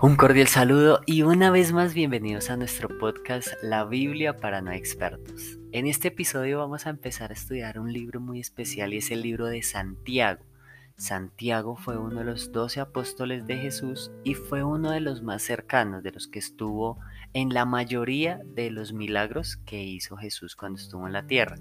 Un cordial saludo y una vez más bienvenidos a nuestro podcast La Biblia para no expertos. En este episodio vamos a empezar a estudiar un libro muy especial y es el libro de Santiago. Santiago fue uno de los doce apóstoles de Jesús y fue uno de los más cercanos, de los que estuvo en la mayoría de los milagros que hizo Jesús cuando estuvo en la tierra.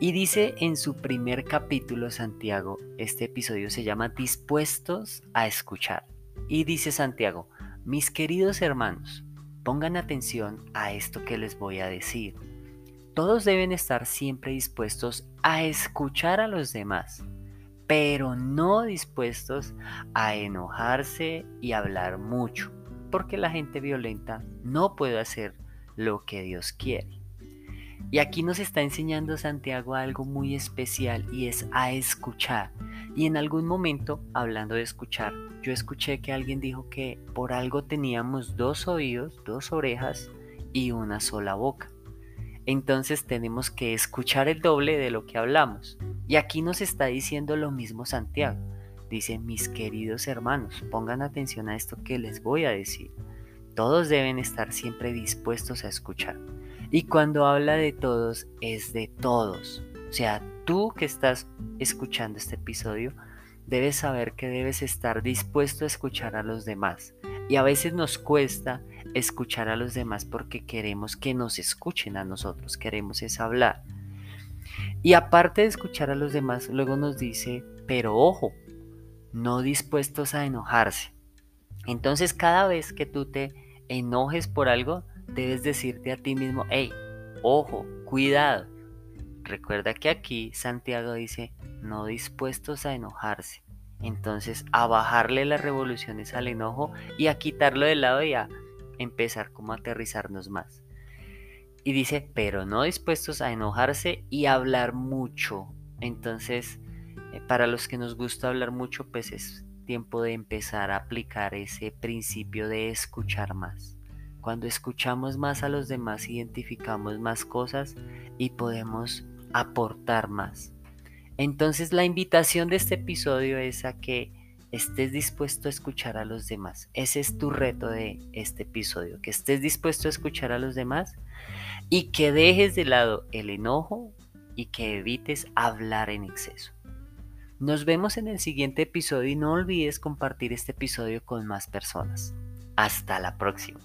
Y dice en su primer capítulo Santiago, este episodio se llama Dispuestos a escuchar. Y dice Santiago, mis queridos hermanos, pongan atención a esto que les voy a decir. Todos deben estar siempre dispuestos a escuchar a los demás, pero no dispuestos a enojarse y hablar mucho, porque la gente violenta no puede hacer lo que Dios quiere. Y aquí nos está enseñando Santiago algo muy especial y es a escuchar. Y en algún momento, hablando de escuchar, yo escuché que alguien dijo que por algo teníamos dos oídos, dos orejas y una sola boca. Entonces tenemos que escuchar el doble de lo que hablamos. Y aquí nos está diciendo lo mismo Santiago. Dice, mis queridos hermanos, pongan atención a esto que les voy a decir. Todos deben estar siempre dispuestos a escuchar. Y cuando habla de todos, es de todos. O sea, tú que estás escuchando este episodio, debes saber que debes estar dispuesto a escuchar a los demás. Y a veces nos cuesta escuchar a los demás porque queremos que nos escuchen a nosotros, queremos es hablar. Y aparte de escuchar a los demás, luego nos dice, pero ojo, no dispuestos a enojarse. Entonces cada vez que tú te enojes por algo, debes decirte a ti mismo, hey, ojo, cuidado. Recuerda que aquí Santiago dice, no dispuestos a enojarse. Entonces, a bajarle las revoluciones al enojo y a quitarlo de lado y a empezar como a aterrizarnos más. Y dice, pero no dispuestos a enojarse y a hablar mucho. Entonces, eh, para los que nos gusta hablar mucho, pues es tiempo de empezar a aplicar ese principio de escuchar más. Cuando escuchamos más a los demás, identificamos más cosas y podemos aportar más. Entonces la invitación de este episodio es a que estés dispuesto a escuchar a los demás. Ese es tu reto de este episodio, que estés dispuesto a escuchar a los demás y que dejes de lado el enojo y que evites hablar en exceso. Nos vemos en el siguiente episodio y no olvides compartir este episodio con más personas. Hasta la próxima.